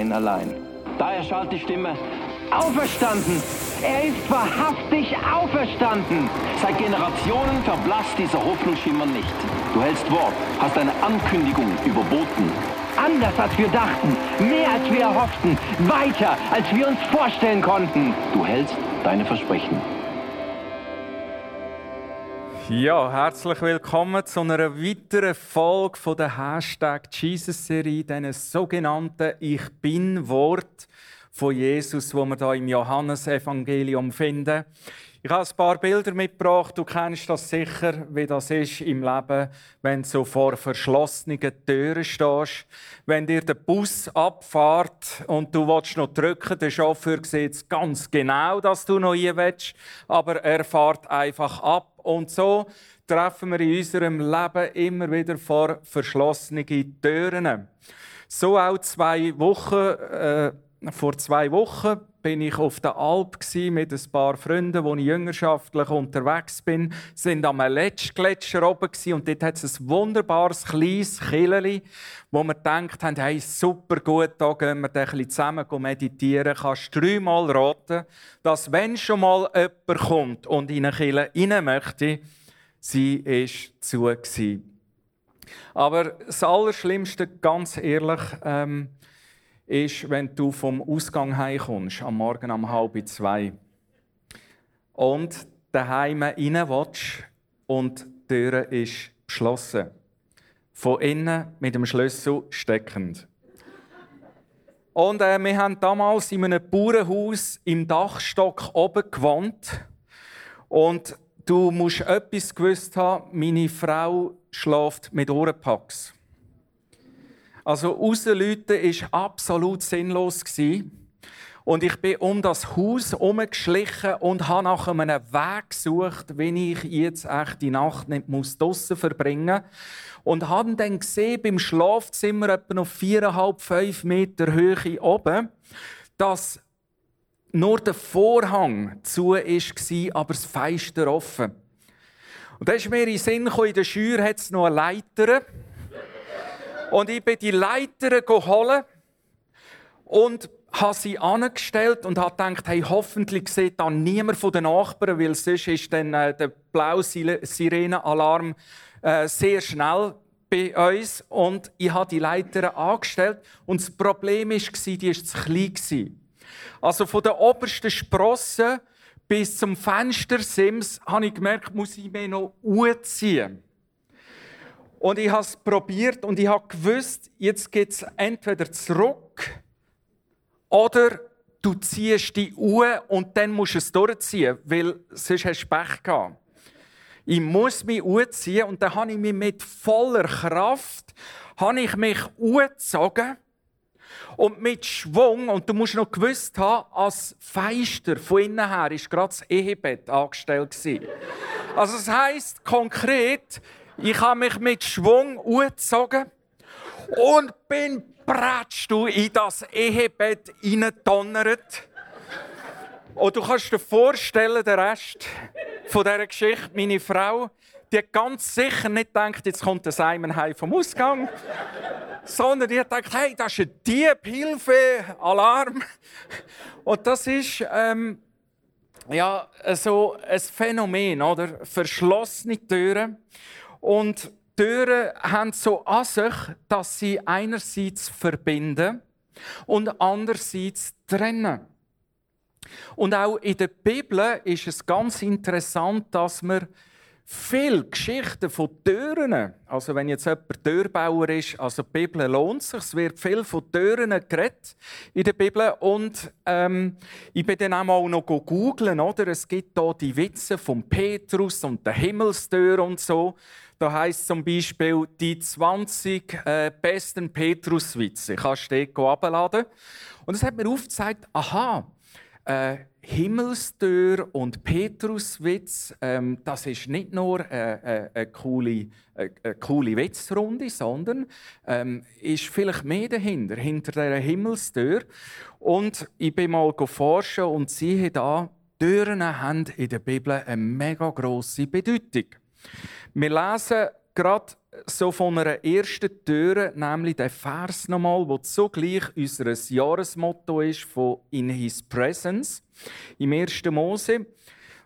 allein, allein. Da erschallt die Stimme. Auferstanden! Er ist wahrhaftig auferstanden! Seit Generationen verblasst dieser Hoffnungsschimmer nicht. Du hältst Wort, hast eine Ankündigung überboten. Anders als wir dachten, mehr als wir erhofften, weiter als wir uns vorstellen konnten. Du hältst deine Versprechen. Ja, herzlich willkommen zu einer weiteren Folge der Hashtag Jesus-Serie, diesen sogenannten Ich Bin-Wort von Jesus, wo wir da im Johannesevangelium finden. Ich habe ein paar Bilder mitgebracht. Du kennst das sicher, wie das ist im Leben, wenn du so vor verschlossenen Türen stehst. Wenn dir der Bus abfährt und du willst noch drücken, der Chauffeur sieht ganz genau, dass du noch hier willst, aber er fährt einfach ab. Und so treffen wir in unserem Leben immer wieder vor verschlossenen Türen. So auch zwei Wochen. Äh, vor zwei Wochen bin ich auf der Alp mit ein paar Freunden, wo ich jüngerschaftlich unterwegs bin. Sind am Letschgletscher oben und dort hat es ein wunderbares kleines Killeli, wo wir gedacht haben, hey, super gut, da gehen wir bisschen zusammen meditieren. Kannst du dreimal raten, dass wenn schon mal jemand kommt und in eine Kille rein möchte, sie ist zu gewesen. Aber das Allerschlimmste, ganz ehrlich, ähm, ist, wenn du vom Ausgang heimkommst, am Morgen um halb zwei. Und daheim rein willst und die Tür ist geschlossen. Von innen mit dem Schlüssel steckend. Und äh, wir haben damals in einem Bauernhaus im Dachstock oben gewohnt. Und du musst etwas gewusst haben, meine Frau schläft mit Ohrenpacks. Also rausläuten war absolut sinnlos. Und ich bin um das Haus herumgeschlichen und habe nach einem Weg gesucht, wie ich jetzt echt die Nacht nicht draussen verbringen muss. Und habe dann gesehen, beim Schlafzimmer etwa noch viereinhalb, fünf Meter Höhe oben, dass nur der Vorhang zu war, aber das Fenster offen. Und da ist mir in den Sinn gekommen, in der Schür hat es noch eine Leiter. Und ich bin die Leiter geholt und habe sie angestellt und habe gedacht, hey, hoffentlich sieht dann niemand von den Nachbarn, weil sonst ist dann äh, der blaue Sirenenalarm äh, sehr schnell bei uns. Und ich habe die Leiter angestellt und das Problem war, die war zu klein. Also von der obersten Sprosse bis zum Fenstersims habe ich gemerkt, muss ich mir noch ziehen. Und ich habe es probiert und ich habe gewusst, jetzt geht es entweder zurück oder du ziehst die Uhr und dann musst du es durchziehen, weil sonst hast du Pech gehabt. Ich muss mich ziehen und dann habe ich mich mit voller Kraft habe ich mich gezogen und mit Schwung, und du musst noch gewusst haben, als Feister von innen her ist gerade das Ehebett angestellt. Also das heisst konkret, ich habe mich mit Schwung angezogen und bin pratscht du in das Ehebett hineingedonnert. Und du kannst dir vorstellen, der Rest von dieser Geschichte, meine Frau, die ganz sicher nicht gedacht, jetzt kommt der Simon heim vom Ausgang, sondern die gedacht, hey, das ist ein Dieb, Hilfe, Alarm. Und das ist ähm, ja, so ein Phänomen, oder? Verschlossene Türen. Und Türen haben so an sich, dass sie einerseits verbinden und andererseits trennen. Und auch in der Bibel ist es ganz interessant, dass wir viele Geschichten von Türen. Also wenn jetzt jemand Türbauer ist, also die Bibel lohnt sich. Es wird viel von Türen geredet in der Bibel. Und ähm, ich bin dann auch noch googeln, oder? Es gibt hier die Witze von Petrus und der Himmelstür und so. Da heißt zum Beispiel die 20 äh, besten Petrus-Witze. Kannst du die abladen. Und es hat mir aufgezeigt, aha, äh, Himmelstür und Petruswitz, ähm, das ist nicht nur äh, äh, eine, coole, äh, eine coole Witzrunde, sondern ähm, ist vielleicht mehr dahinter, hinter dieser Himmelstür. Und ich bin mal forschen und siehe da, Türen haben in der Bibel eine mega grosse Bedeutung. Wir lesen gerade so von einer ersten Tür, nämlich der Vers nochmal, wo zugleich unser Jahresmotto ist von In His Presence. Im 1. Mose,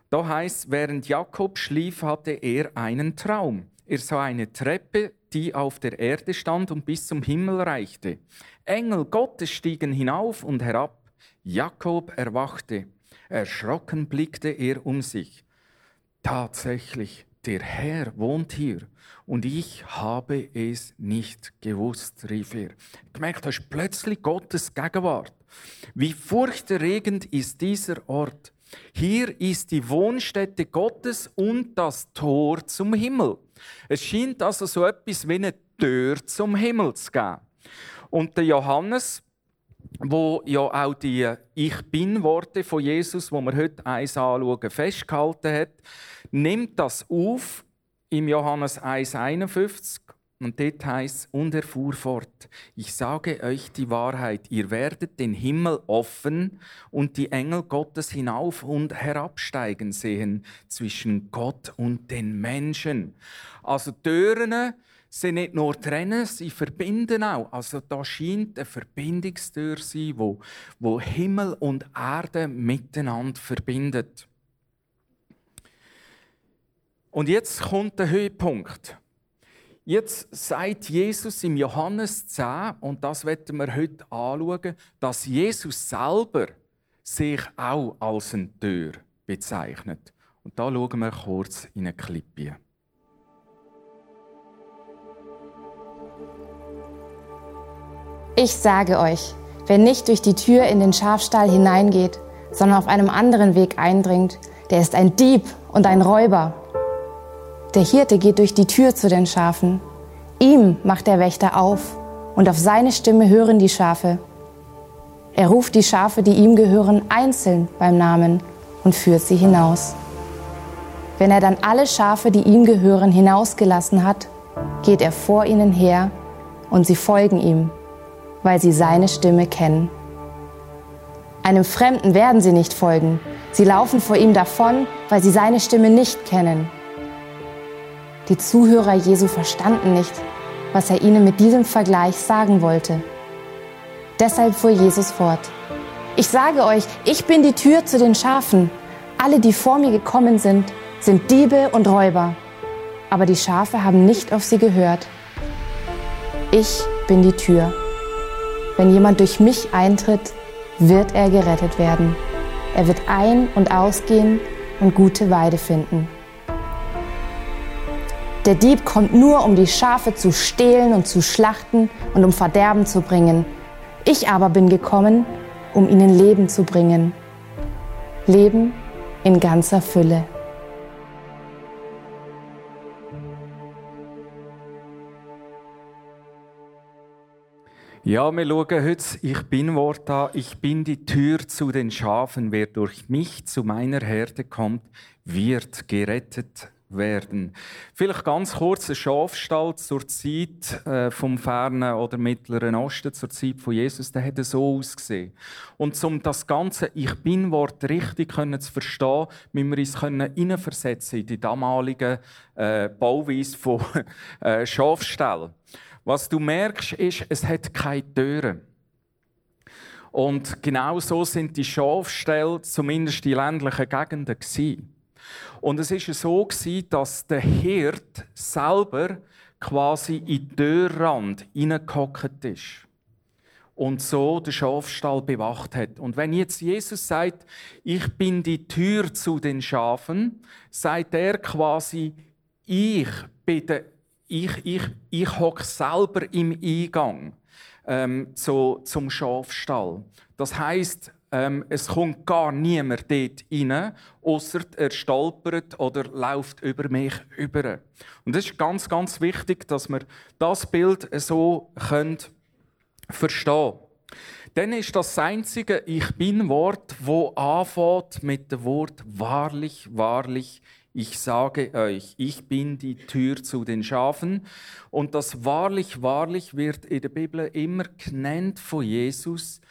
da heißt, während Jakob schlief, hatte er einen Traum. Er sah eine Treppe, die auf der Erde stand und bis zum Himmel reichte. Engel Gottes stiegen hinauf und herab. Jakob erwachte. Erschrocken blickte er um sich. Tatsächlich, der Herr wohnt hier und ich habe es nicht gewusst, rief er. Gemerkt hast plötzlich Gottes Gegenwart. Wie furchterregend ist dieser Ort. Hier ist die Wohnstätte Gottes und das Tor zum Himmel. Es scheint also so etwas wie eine Tür zum Himmel zu geben. Und der Johannes, wo ja auch die Ich Bin-Worte von Jesus, wo wir heute eins anschauen, festgehalten hat, nimmt das auf im Johannes 1,51 und dort heißt und er fuhr fort: Ich sage euch die Wahrheit, ihr werdet den Himmel offen und die Engel Gottes hinauf und herabsteigen sehen zwischen Gott und den Menschen. Also Türen sind nicht nur trennen, sie verbinden auch. Also da scheint eine Verbindungstür zu sein, wo, wo Himmel und Erde miteinander verbindet. Und jetzt kommt der Höhepunkt. Jetzt sagt Jesus im Johannes 10, und das werden wir heute anschauen, dass Jesus selber sich auch als eine Tür bezeichnet. Und da schauen wir kurz in eine Klippe. Ich sage euch, wer nicht durch die Tür in den Schafstall hineingeht, sondern auf einem anderen Weg eindringt, der ist ein Dieb und ein Räuber. Der Hirte geht durch die Tür zu den Schafen. Ihm macht der Wächter auf und auf seine Stimme hören die Schafe. Er ruft die Schafe, die ihm gehören, einzeln beim Namen und führt sie hinaus. Wenn er dann alle Schafe, die ihm gehören, hinausgelassen hat, geht er vor ihnen her und sie folgen ihm, weil sie seine Stimme kennen. Einem Fremden werden sie nicht folgen. Sie laufen vor ihm davon, weil sie seine Stimme nicht kennen. Die Zuhörer Jesu verstanden nicht, was er ihnen mit diesem Vergleich sagen wollte. Deshalb fuhr Jesus fort. Ich sage euch, ich bin die Tür zu den Schafen. Alle, die vor mir gekommen sind, sind Diebe und Räuber. Aber die Schafe haben nicht auf sie gehört. Ich bin die Tür. Wenn jemand durch mich eintritt, wird er gerettet werden. Er wird ein- und ausgehen und gute Weide finden. Der Dieb kommt nur, um die Schafe zu stehlen und zu schlachten und um Verderben zu bringen. Ich aber bin gekommen, um ihnen Leben zu bringen. Leben in ganzer Fülle. Ja, wir schauen heute Ich Bin-Wort an. Ich bin die Tür zu den Schafen. Wer durch mich zu meiner Herde kommt, wird gerettet werden. Vielleicht ganz kurz ein Schafstall zur Zeit äh, vom fernen oder mittleren Osten, zur Zeit von Jesus, der hätte so ausgesehen. Und um das ganze Ich Bin-Wort richtig können zu verstehen, müssen wir uns hineinversetzen in die damalige äh, Bauweise von äh, Schafstall. Was du merkst, ist, es hat keine Türen. Und genau so sind die Schafställe, zumindest die ländlichen Gegenden, gewesen. Und es ist so dass der Hirt selber quasi in den Türrand hineingehockt ist und so den Schafstall bewacht hat. Und wenn jetzt Jesus sagt, ich bin die Tür zu den Schafen, sagt er quasi, ich bin der, ich, ich, ich hocke selber im Eingang ähm, zu, zum Schafstall. Das heißt, ähm, es kommt gar niemand dort rein, außer er stolpert oder läuft über mich über. Und es ist ganz, ganz wichtig, dass wir das Bild so können verstehen Dann ist das einzige Ich bin-Wort, wo anfängt mit dem Wort wahrlich, wahrlich. Ich sage euch, ich bin die Tür zu den Schafen. Und das wahrlich, wahrlich wird in der Bibel immer genannt von Jesus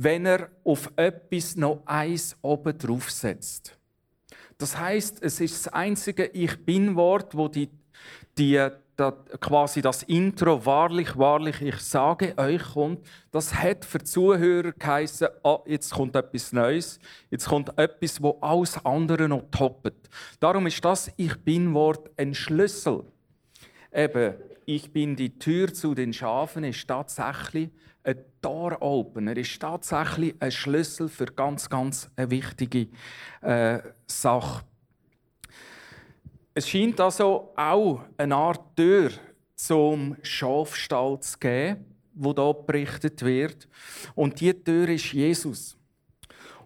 wenn er auf etwas noch eins oben drauf setzt. Das heißt, es ist das einzige Ich bin-Wort, wo die, die, die, quasi das Intro wahrlich, wahrlich, ich sage euch kommt. Das hat für Zuhörer geheißen, oh, jetzt kommt etwas Neues, jetzt kommt etwas, wo alles andere noch toppt. Darum ist das Ich bin-Wort ein Schlüssel. Eben, ich bin die Tür zu den Schafen ist tatsächlich ein Door-Opener, ist tatsächlich ein Schlüssel für ganz, ganz eine wichtige äh, Sache. Es scheint also auch eine Art Tür zum Schafstall zu geben, wo da berichtet wird. Und die Tür ist Jesus.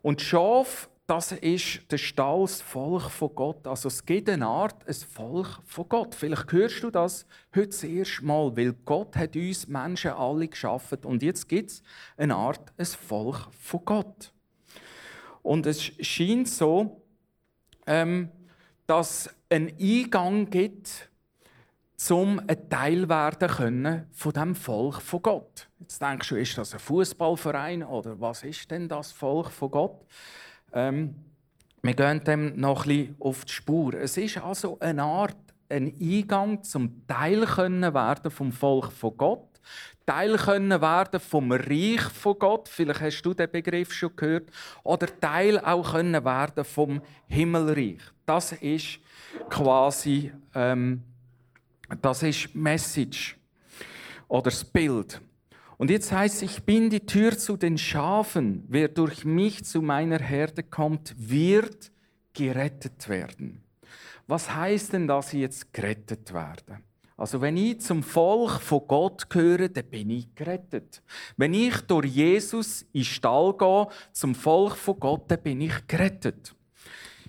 Und Schaf das ist der Stall, das Volk von Gott. Also es gibt eine Art, ein Volk von Gott. Vielleicht hörst du das heute das erste Mal, weil Gott hat uns Menschen alle geschaffen und jetzt gibt es eine Art, ein Volk von Gott. Und es scheint so, ähm, dass einen Eingang gibt, um ein Teil werden können von dem Volk von Gott. Jetzt denkst du, ist das ein Fußballverein oder was ist denn das Volk von Gott? Ähm, wir gehen dem noch ein bisschen auf die Spur. Es ist also eine Art, ein Eingang zum Teil können werden vom Volk von Gott, Teil können werden vom Reich von Gott. Vielleicht hast du den Begriff schon gehört. Oder Teil auch können werden vom Himmelreich. Das ist quasi ähm, das ist Message oder das Bild. Und jetzt heißt es, ich bin die Tür zu den Schafen. Wer durch mich zu meiner Herde kommt, wird gerettet werden. Was heißt denn, dass ich jetzt gerettet werde? Also wenn ich zum Volk von Gott gehöre, dann bin ich gerettet. Wenn ich durch Jesus in den Stall gehe, zum Volk von Gott, dann bin ich gerettet.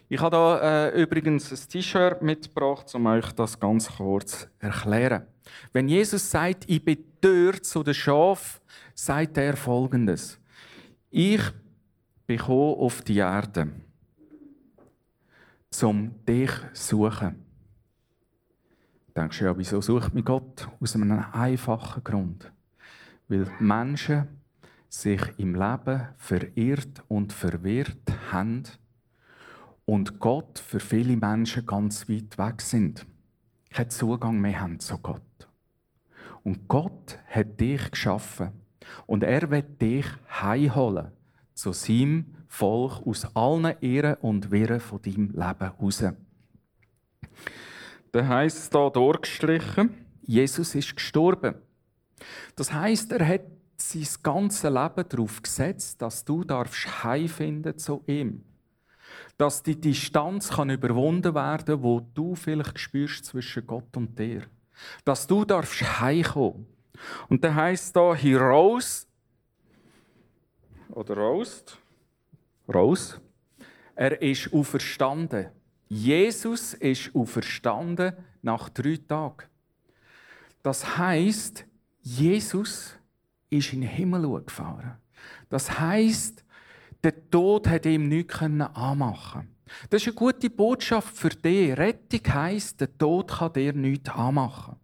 Ich habe da äh, übrigens ein T-Shirt mitgebracht, um euch das ganz kurz zu erklären. Wenn Jesus sagt, ich bin Tür zu den Schafen, sagt er folgendes. Ich bin auf die Erde, um dich zu suchen. Denkst du ja, wieso sucht mich Gott? Aus einem einfachen Grund. Weil Menschen sich im Leben verirrt und verwirrt haben und Gott für viele Menschen ganz weit weg sind. Keinen Zugang mehr haben zu Gott. Und Gott hat dich geschaffen. Und er wird dich heimholen zu seinem Volk aus allen Ehren und Wirren von deinem Leben heraus. Da heißt es hier durchgestrichen, Jesus ist gestorben. Das heißt, er hat sein ganzes Leben darauf gesetzt, dass du darfst heimfinden zu ihm. Dass die Distanz kann überwunden werden, wo du vielleicht spürst zwischen Gott und dir dass du darfst heimkommen. Und dann heißt da, he rose, oder rost, rose, er ist auferstanden. Jesus ist auferstanden nach drei Tagen. Das heißt, Jesus ist in den Himmel gefahren. Das heißt, der Tod hat ihm nichts anmachen das ist eine gute Botschaft für dich. Rettung heisst, der Tod kann dir nichts anmachen.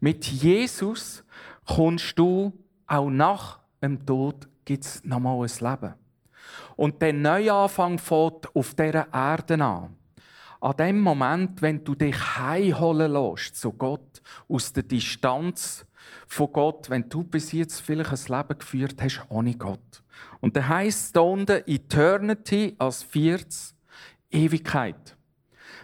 Mit Jesus kommst du auch nach dem Tod gibt es nochmal ein Leben. Und der Neuanfang fängt auf dieser Erde an. An dem Moment, wenn du dich heimholen lässt zu Gott, aus der Distanz von Gott, wenn du bis jetzt vielleicht ein Leben geführt hast ohne Gott. Und der heißt da unten Eternity als viertes Ewigkeit.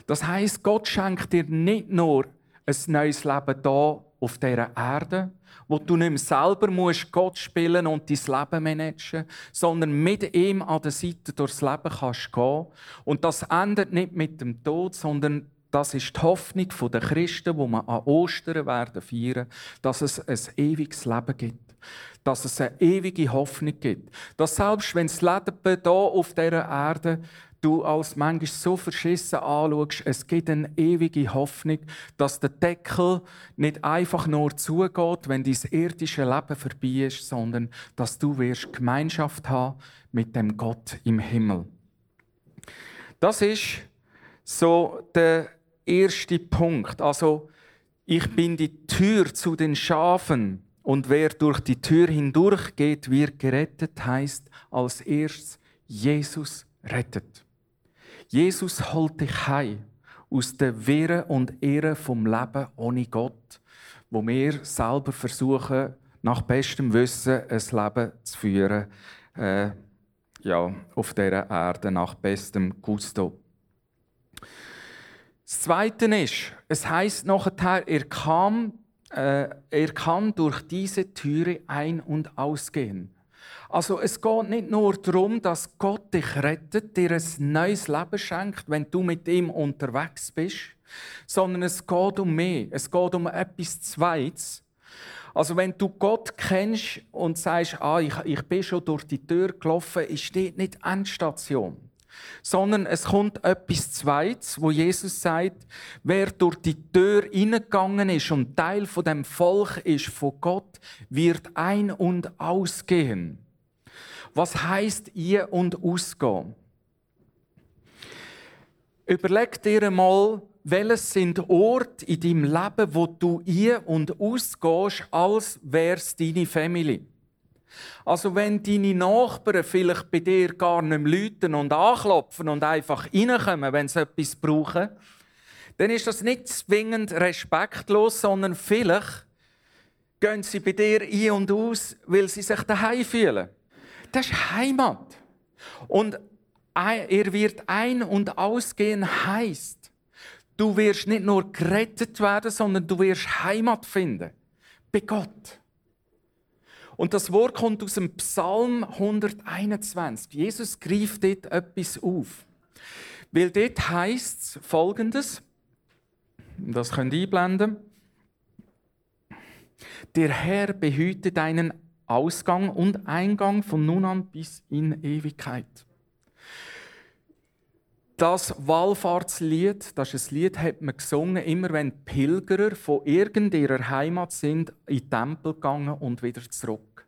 Das heißt, Gott schenkt dir nicht nur ein neues Leben hier auf dieser Erde, wo du nicht mehr selber musst Gott spielen und dein Leben managen, sondern mit ihm an der Seite durchs Leben kannst gehen. Und das endet nicht mit dem Tod, sondern das ist die Hoffnung der Christen, wo man an Ostern werden feiern, dass es ein ewiges Leben gibt. Dass es eine ewige Hoffnung gibt. Dass selbst wenn das Leben hier auf dieser Erde du als manchmal so verschissen anschaust, es gibt eine ewige Hoffnung, dass der Deckel nicht einfach nur zugeht, wenn dein irdische Leben vorbei ist, sondern dass du wirst Gemeinschaft haben mit dem Gott im Himmel. Das ist so der erste Punkt. Also, ich bin die Tür zu den Schafen und wer durch die Tür hindurch geht, wird gerettet, heißt als erstes, Jesus rettet. Jesus holt dich heim aus der Wirre und Irre vom Leben ohne Gott, wo wir selber versuchen, nach bestem Wissen ein Leben zu führen, äh, ja, auf dieser Erde nach bestem Gusto. Das Zweite ist, es heißt nachher, er kam, äh, er kann durch diese Türe ein- und ausgehen. Also es geht nicht nur darum, dass Gott dich rettet, dir ein neues Leben schenkt, wenn du mit ihm unterwegs bist, sondern es geht um mehr. Es geht um etwas Zweites. Also wenn du Gott kennst und sagst, ah, ich, ich bin schon durch die Tür gelaufen, ist dort nicht Endstation. Sondern es kommt etwas Zweites, wo Jesus sagt, wer durch die Tür hineingegangen ist und Teil von dem Volk ist von Gott, wird ein- und ausgehen. Was heißt ein- und ausgehen? Überleg dir einmal, welches sind Orte in deinem Leben, wo du ein- und ausgehst, als wär's deine Familie. Also wenn deine Nachbarn vielleicht bei dir gar nicht mehr läuten und anklopfen und einfach reinkommen, wenn sie etwas brauchen, dann ist das nicht zwingend respektlos, sondern vielleicht gehen sie bei dir ein und aus, weil sie sich daheim fühlen. Das ist Heimat. Und er wird ein- und ausgehen heißt, du wirst nicht nur gerettet werden, sondern du wirst Heimat finden. Bei Gott. Und das Wort kommt aus dem Psalm 121. Jesus greift dort etwas auf. Weil dort heißt es folgendes, das könnt ihr einblenden. Der Herr behüte deinen Ausgang und Eingang von nun an bis in Ewigkeit. Das Wallfahrtslied, das ist ein Lied, hat man gesungen, immer wenn Pilgerer von irgendeiner Heimat sind, in den Tempel gegangen und wieder zurück.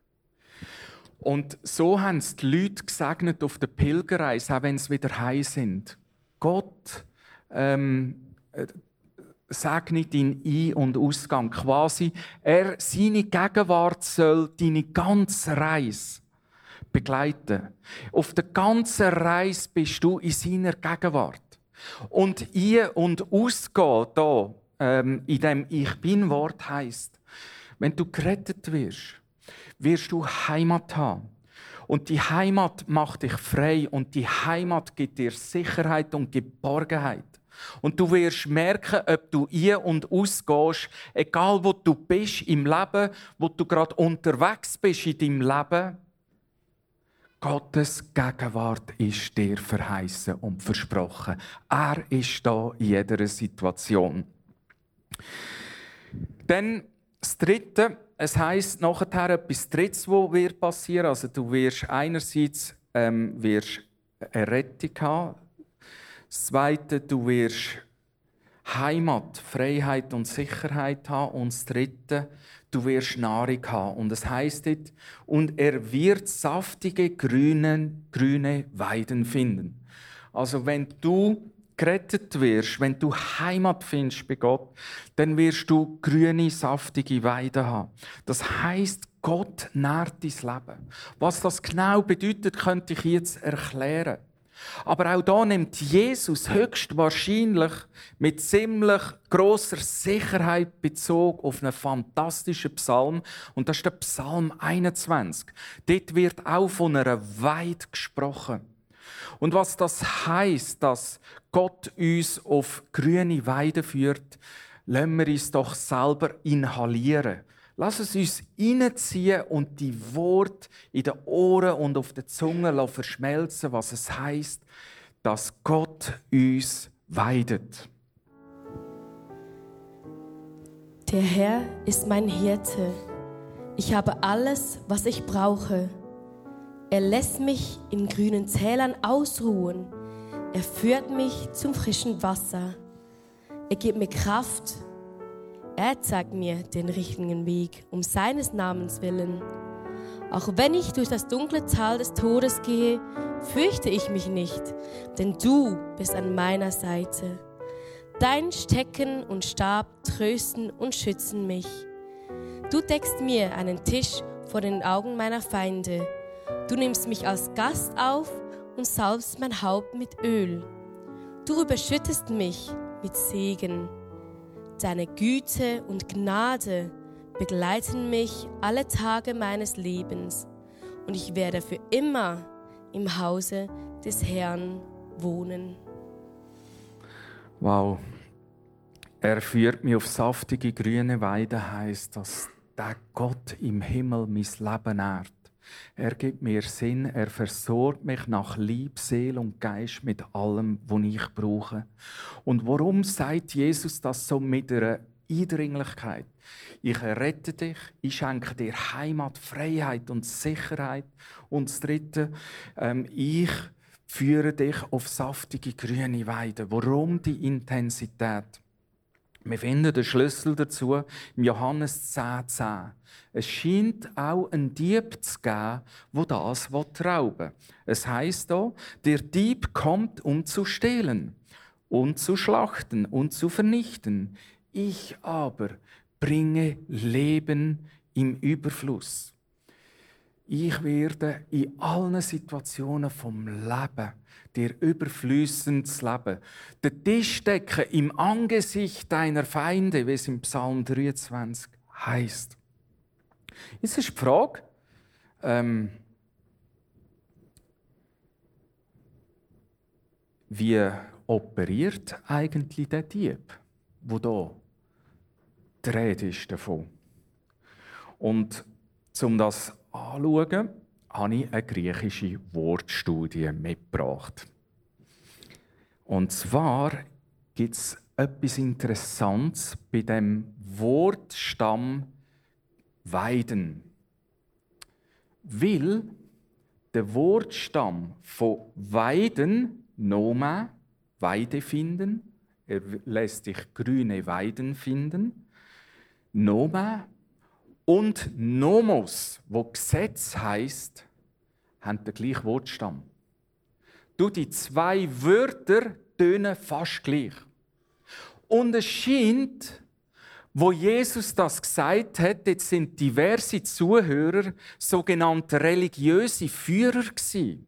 Und so haben es die Leute gesegnet auf der Pilgerreise, auch wenn sie wieder heim sind. Gott ähm, segnet deinen Ein- und Ausgang. Quasi, er, seine Gegenwart soll deine ganze Reise begleiten. Auf der ganzen Reise bist du in seiner Gegenwart. Und ein- und ausgehen da, ähm, in dem Ich Bin-Wort heisst, wenn du gerettet wirst, wirst du Heimat haben. Und die Heimat macht dich frei und die Heimat gibt dir Sicherheit und Geborgenheit. Und du wirst merken, ob du ein- und ausgehst, egal wo du bist im Leben, wo du gerade unterwegs bist in deinem Leben, Gottes Gegenwart ist dir verheißen und versprochen. Er ist da in jeder Situation. Dann das Dritte, es heißt nachher etwas Drittes, was wird passieren. Also du wirst einerseits ähm, wirst eine Rettung haben. Das Zweite, du wirst Heimat, Freiheit und Sicherheit haben. Und das Dritte, du wirst Nahrung haben. Und es heißt dort, und er wird saftige grüne, grüne Weiden finden. Also wenn du gerettet wirst, wenn du Heimat findest bei Gott, dann wirst du grüne, saftige Weiden haben. Das heißt, Gott nährt dein Leben. Was das genau bedeutet, könnte ich jetzt erklären. Aber auch da nimmt Jesus höchstwahrscheinlich mit ziemlich großer Sicherheit Bezug auf einen fantastischen Psalm. Und das ist der Psalm 21. Dort wird auch von einer Weide gesprochen. Und was das heißt, dass Gott uns auf grüne Weide führt, lassen wir uns doch selber inhalieren. Lass es uns reinziehen und die Worte in den Ohren und auf der Zunge verschmelzen, was es heißt, dass Gott uns weidet. Der Herr ist mein Hirte. Ich habe alles, was ich brauche. Er lässt mich in grünen Tälern ausruhen. Er führt mich zum frischen Wasser. Er gibt mir Kraft. Er zeigt mir den richtigen Weg um seines Namens willen. Auch wenn ich durch das dunkle Tal des Todes gehe, fürchte ich mich nicht, denn du bist an meiner Seite. Dein Stecken und Stab trösten und schützen mich. Du deckst mir einen Tisch vor den Augen meiner Feinde. Du nimmst mich als Gast auf und salbst mein Haupt mit Öl. Du überschüttest mich mit Segen. Deine Güte und Gnade begleiten mich alle Tage meines Lebens und ich werde für immer im Hause des Herrn wohnen. Wow. Er führt mich auf saftige grüne Weide, heißt, dass der Gott im Himmel mein Leben nährt. Er gibt mir Sinn, er versorgt mich nach Lieb, Seele und Geist mit allem, was ich brauche. Und warum sagt Jesus das so mit einer Eindringlichkeit? Ich rette dich, ich schenke dir Heimat, Freiheit und Sicherheit. Und das Dritte, ähm, ich führe dich auf saftige grüne Weide. Warum die Intensität? Wir finden den Schlüssel dazu im Johannes 10,10. 10. Es scheint auch einen Dieb zu geben, der das rauben will. Es heißt hier, der Dieb kommt, um zu stehlen und zu schlachten und zu vernichten. Ich aber bringe Leben im Überfluss. Ich werde in allen Situationen vom Leben dir überflüssendes Leben. Den Tisch decken im Angesicht deiner Feinde, wie es im Psalm 23 heißt. Jetzt ist die Frage, ähm, wie operiert eigentlich der Dieb, wo da die Rede ist davon? Und um das anschauen, habe ich eine griechische Wortstudie mitgebracht. Und zwar gibt es etwas Interessantes bei dem Wortstamm Weiden. Weil der Wortstamm von Weiden, Noma, Weide finden, er lässt sich grüne Weiden finden, Noma und Nomos, wo Gesetz heißt, haben den gleichen Wortstamm. Du, die zwei Wörter tönen fast gleich. Und es scheint, wo Jesus das gesagt hat, jetzt sind diverse Zuhörer sogenannte religiöse Führer gewesen.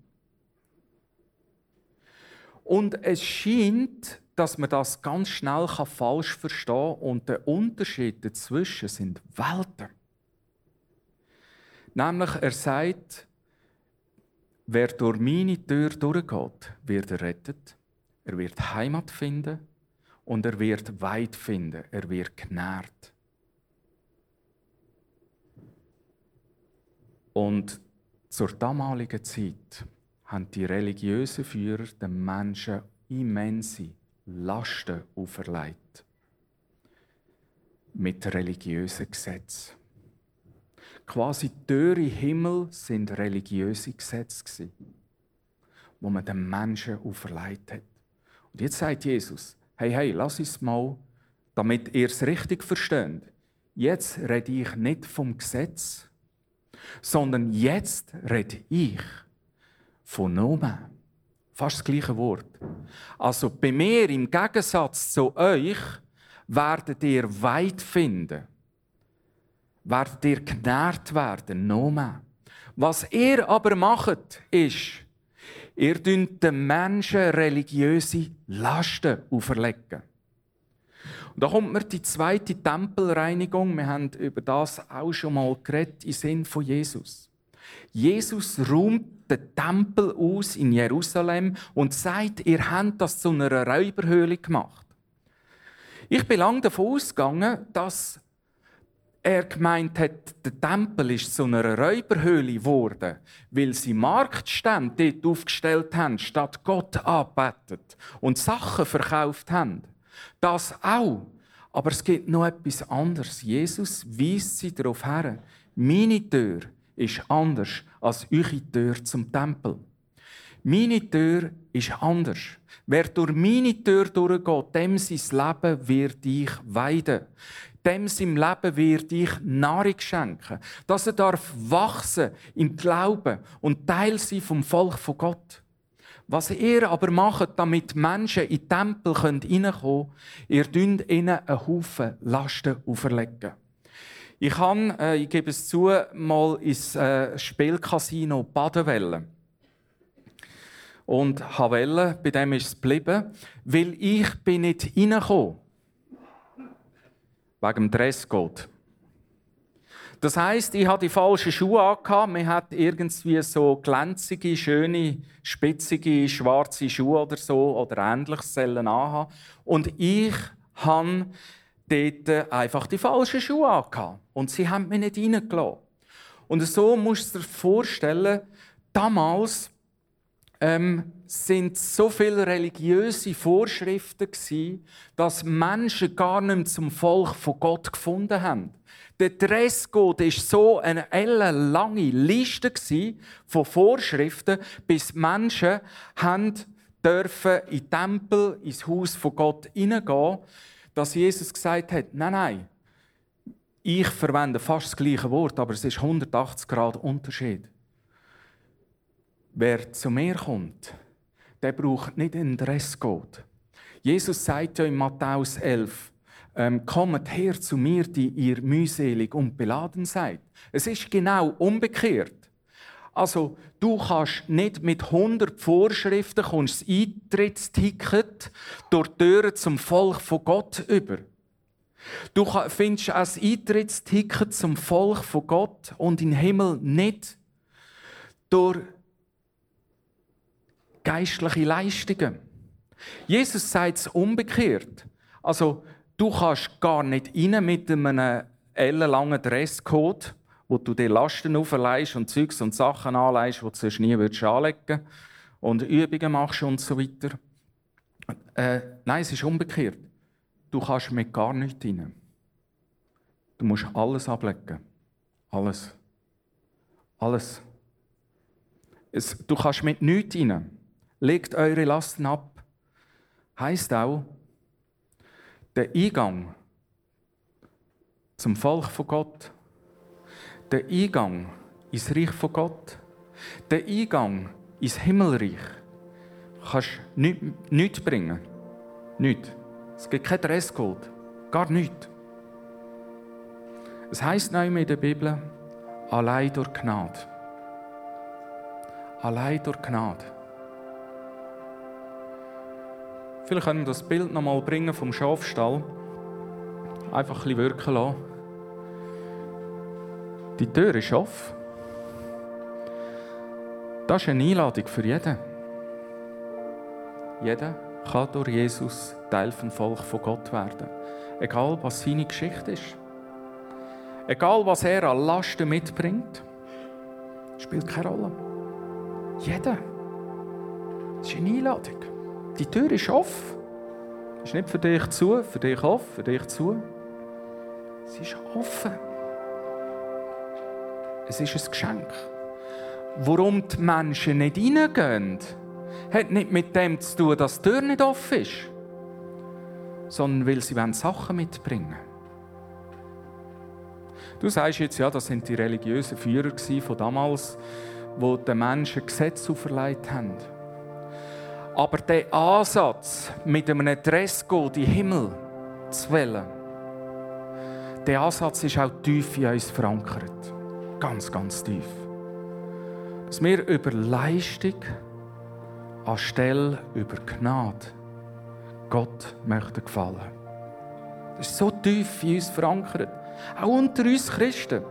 Und es scheint, dass man das ganz schnell falsch verstehen kann und der Unterschied dazwischen sind Welten. Nämlich, er sagt, wer durch meine Tür durchgeht, wird errettet. Er wird Heimat finden und er wird weit finden. Er wird genährt. Und zur damaligen Zeit haben die religiösen Führer den Menschen immense Lasten auferlegt. Mit religiösen Gesetzen. Quasi Türe im Himmel sind religiöse Gesetze, wo man den Menschen auferlegt hat. Und jetzt sagt Jesus, hey, hey, lass es mal, damit ihr es richtig versteht. Jetzt rede ich nicht vom Gesetz, sondern jetzt rede ich von Nomen. Fast das gleiche Wort. Also bei mir im Gegensatz zu euch werdet ihr weit finden werdet ihr genährt werden, noch mehr. Was ihr aber macht, ist, ihr dünnt den Menschen religiöse Lasten auferlegen. Und da kommt mir die zweite Tempelreinigung. Wir haben über das auch schon mal geredet, im Sinn von Jesus. Jesus räumt den Tempel aus in Jerusalem und sagt, ihr habt das zu einer Räuberhöhle gemacht. Ich bin lange davon ausgegangen, dass er gemeint hat, der Tempel ist zu einer Räuberhöhle geworden, weil sie Marktstände dort aufgestellt haben, statt Gott anbetet und Sachen verkauft haben. Das auch. Aber es gibt noch etwas anderes. Jesus weist sie darauf her. Meine Tür ist anders als eure Tür zum Tempel. Meine Tür ist anders. Wer durch meine Tür durchgeht, dem sein Leben wird ich weiden. Dem sein Leben wird ich Nahrung schenken. Dass er darf wachsen im Glauben und Teil sein vom Volk von Gott. Was ihr aber macht, damit Menschen in den Tempel reinkommen können, ihr dünnt ihnen einen Haufen Lasten auferlegen. Ich habe, äh, ich gebe es zu, mal ins äh, Spielcasino Badenwelle. Und Havelle, bei dem ist es geblieben, weil ich bin nicht reingekommen. Wegen dem Dresscode. Das heisst, ich hatte die falschen Schuhe angehabt. Man hat irgendwie so glänzige, schöne, spitzige, schwarze Schuhe oder so oder ähnliches sollen. Und ich habe dort einfach die falschen Schuhe angehabt. Und sie haben mich nicht reingelassen. Und so musst du dir vorstellen, damals ähm, sind so viele religiöse Vorschriften gewesen, dass Menschen gar nicht zum Volk von Gott gefunden haben. Der Dresscode war so eine lange Liste von Vorschriften, bis Menschen haben dürfen in den Tempel, ins Haus von Gott hineingehen, dass Jesus gesagt hat, nein, nein, ich verwende fast das gleiche Wort, aber es ist 180 Grad Unterschied. Wer zu mir kommt, der braucht nicht einen Dresscode. Jesus sagt ja in Matthäus 11, ähm, kommt her zu mir, die ihr mühselig und beladen seid. Es ist genau umgekehrt. Also, du kannst nicht mit 100 Vorschriften kommst das Eintrittsticket durch die Türen zum Volk von Gott über. Du findest ein Eintrittsticket zum Volk von Gott und in den Himmel nicht durch geistliche Leistungen. Jesus sagt es umgekehrt. Also, du kannst gar nicht rein mit einem ellenlangen Dresscode, wo du dir Lasten aufleihst und Zeugs und Sachen anleihst, die du sonst nie würdest anlegen und Übungen machst und so weiter. Äh, nein, es ist umgekehrt. Du kannst mit gar nichts rein. Du musst alles ablegen. Alles. Alles. Es, du kannst mit nichts rein. Legt eure Lasten ab. Heißt auch, der Eingang zum Volk von Gott, der Eingang ins Reich von Gott, der Eingang ins Himmelreich, kannst du nichts bringen. Nichts. Es gibt kein Dresscode. Gar nichts. Es heißt noch in der Bibel, allein durch Gnade. Allein durch Gnade. Vielleicht können wir das Bild noch mal bringen vom Schafstall. Einfach ein bisschen wirken lassen. Die Tür ist offen. Das ist eine Einladung für jeden. Jeder kann durch Jesus Teil vom Volk von Gott werden. Egal, was seine Geschichte ist. Egal, was er an Lasten mitbringt. Spielt keine Rolle. Jeder. Das ist eine Einladung. Die Tür ist offen. Ist nicht für dich zu, für dich offen, für dich zu. Sie ist offen. Es ist ein Geschenk. Warum die Menschen nicht reingehen, hat nicht mit dem zu tun, dass die Tür nicht offen ist, sondern weil sie Sachen mitbringen wollen. Du sagst jetzt, ja, das sind die religiösen Führer von damals, die den Menschen Gesetze auferlegt haben. Aber der Ansatz, mit einem Dresscode in den Himmel zu wählen, der Ansatz ist auch tief in uns verankert. Ganz, ganz tief. Dass wir über Leistung anstelle über Gnade Gott möchten gefallen. Das ist so tief in uns verankert. Auch unter uns Christen.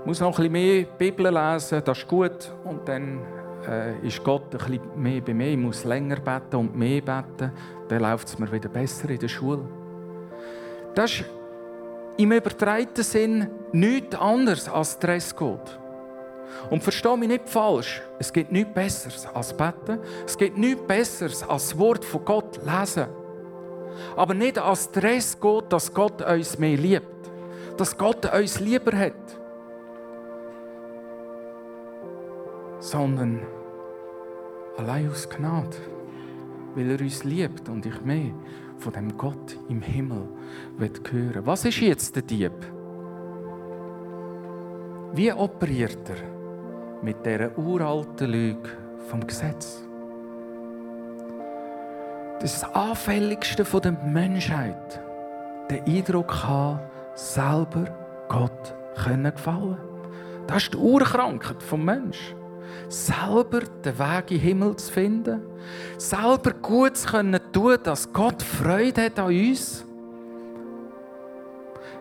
Ich muss noch ein bisschen mehr Bibel lesen, das ist gut. Und dann äh, ist Gott ein bisschen mehr bei mir. Ich muss länger beten und mehr beten. Dann läuft es mir wieder besser in der Schule. Das ist im übertreiten Sinn nichts anderes als Dresscode. Und verstehe mich nicht falsch. Es gibt nichts Besseres als beten. Es gibt nichts Besseres als das Wort von Gott lesen. Aber nicht als Dresscode, dass Gott uns mehr liebt. Dass Gott uns lieber hat. Sondern allein aus Gnade. Weil er uns liebt und ich mehr von dem Gott im Himmel hören Was ist jetzt der Dieb? Wie operiert er mit dieser uralten Lüge vom Gesetz? Das Anfälligste der Menschheit, den Eindruck haben, selber Gott können gefallen. Das ist die Urkrankheit vom Menschen. Selber den Weg in den Himmel zu finden, selber Gutes können tun, dass Gott Freude hat an uns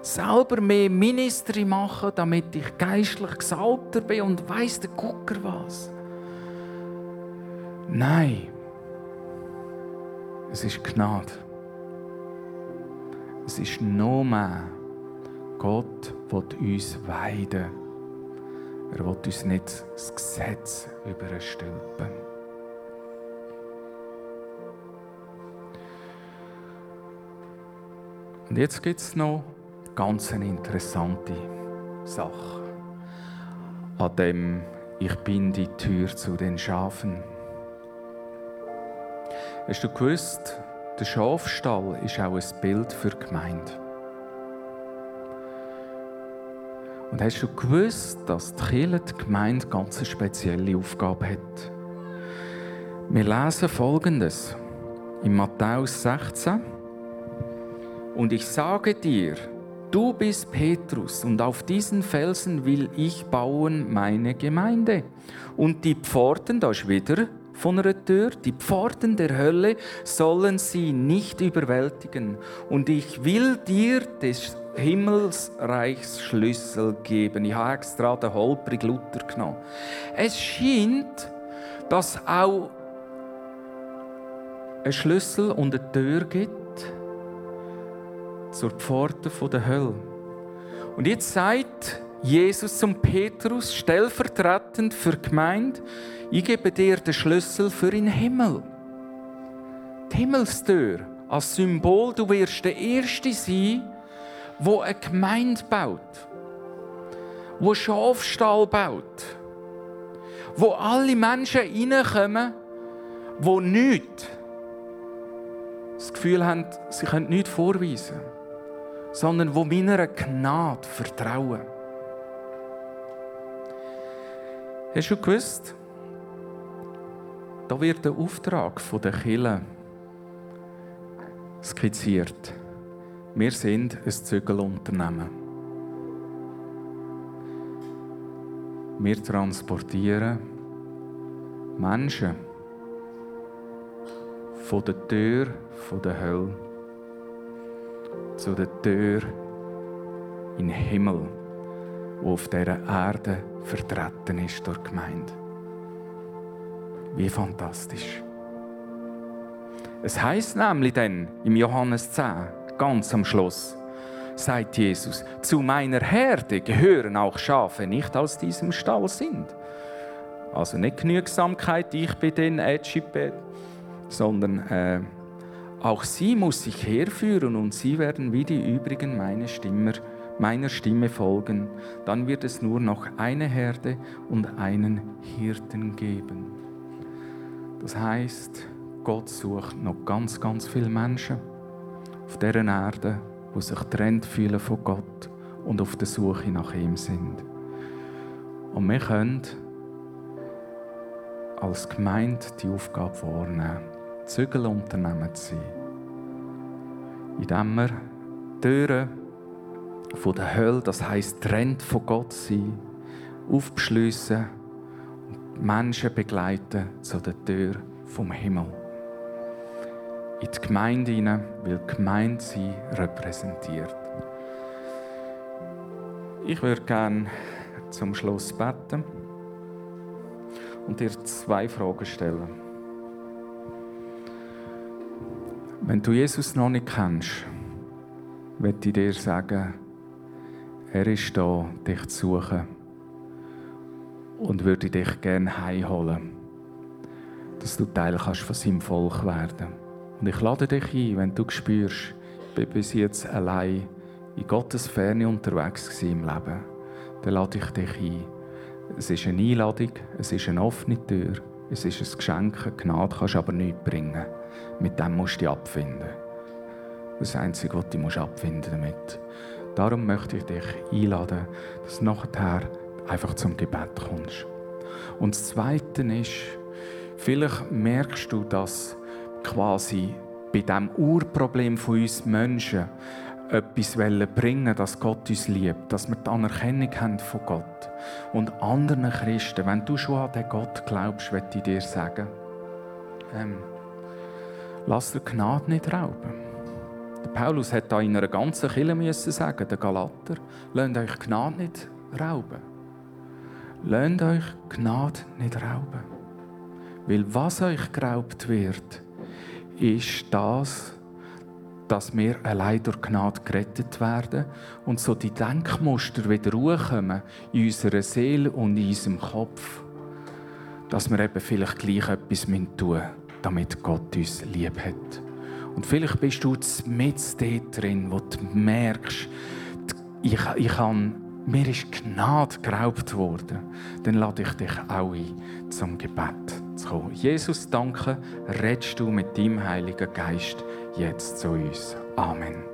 selber mehr Ministry machen, damit ich geistlich gesalter bin und weiss der Gucker was. Nein, es ist Gnade. Es ist noch mehr. Gott will uns weiden. Er will uns nicht das Gesetz überstülpen. Und jetzt gibt es noch ganz eine interessante Sache. An dem Ich bin die Tür zu den Schafen. Hast du gewusst, der Schafstall ist auch ein Bild für die Gemeinde. Und hast du gewusst, dass die Kirche die Gemeinde ganz spezielle Aufgabe hat? Wir lesen Folgendes in Matthäus 16. Und ich sage dir, Du bist Petrus und auf diesen Felsen will ich bauen meine Gemeinde. Und die Pforten, da ist wieder von einer Tür, die Pforten der Hölle sollen sie nicht überwältigen. Und ich will dir des Himmelsreichs Schlüssel geben. Ich habe extra den holprig Luther genommen. Es scheint, dass auch ein Schlüssel und eine Tür gibt, zur Pforte der Hölle. Und jetzt sagt Jesus zum Petrus stellvertretend für die Gemeinde, ich gebe dir den Schlüssel für den Himmel. Die Himmelstür als Symbol, du wirst der Erste sein, wo eine Gemeinde baut, wo Schafstall baut, wo alle Menschen reinkommen, wo nichts das Gefühl haben, sie können nichts vorweisen sondern wo meiner Gnade vertrauen. Hast du gewusst, da wird der Auftrag der Kille skizziert. Wir sind ein Zügelunternehmen. Wir transportieren Menschen von der Tür der Hölle zu der Tür in den Himmel, wo auf dieser Erde vertreten ist durch die Gemeinde. Wie fantastisch. Es heißt nämlich dann im Johannes 10, ganz am Schluss, sagt Jesus, zu meiner Herde gehören auch Schafe, nicht aus diesem Stall sind. Also nicht Genügsamkeit, ich bin den Ätschipet, sondern äh, auch sie muss ich herführen und sie werden wie die übrigen meine Stimme, meiner Stimme folgen. Dann wird es nur noch eine Herde und einen Hirten geben. Das heißt, Gott sucht noch ganz, ganz viele Menschen auf dieser Erde, die sich trennt fühlen von Gott und auf der Suche nach ihm sind. Und wir können als Gemeinde die Aufgabe wahrnehmen. Zügelunternehmen zu sein. Indem wir Türen von der Hölle, das heisst trennt von Gott sein, aufbeschliessen und Menschen begleiten zu der Tür vom Himmel. In die Gemeinde hinein, weil die Gemeinde sie repräsentiert. Ich würde gerne zum Schluss beten und dir zwei Fragen stellen. Wenn du Jesus noch nicht kennst, möchte ich dir sagen, er ist da, dich zu suchen und würde dich gerne heimholen, dass du Teil kannst von seinem Volk werden Und ich lade dich ein, wenn du spürst, ich bin bis jetzt allein in Gottes Ferne unterwegs im Leben, dann lade ich dich ein. Es ist eine Einladung, es ist eine offene Tür, es ist ein Geschenk, Gnade, kannst aber nichts bringen. Mit dem musst du dich abfinden. Das Einzige, was du musst abfinden damit. Darum möchte ich dich einladen, dass du nachher einfach zum Gebet kommst. Und das Zweite ist, vielleicht merkst du, dass quasi bei dem Urproblem von uns Menschen etwas bringen dass Gott uns liebt, dass wir die Anerkennung haben von Gott. Und anderen Christen, wenn du schon an den Gott glaubst, möchte ich dir sagen, ähm, lass dir Gnade nicht rauben. Der Paulus hat da in einer ganzen Kirche müssen sagen, der Galater, lasst euch Gnade nicht rauben. Lasst euch Gnade nicht rauben. Weil was euch geraubt wird, ist das, dass wir allein durch Gnade gerettet werden und so die Denkmuster wieder ruhkommen in unserer Seele und in unserem Kopf, dass wir eben vielleicht gleich etwas tun müssen, damit Gott uns lieb hat. Und vielleicht bist du mit dort drin, wo du merkst, ich, ich kann, mir ist Gnade geraubt worden. Dann lade ich dich auch ein, zum Gebet zu kommen. Jesus, danke, redest du mit deinem Heiligen Geist jetzt zu uns. Amen.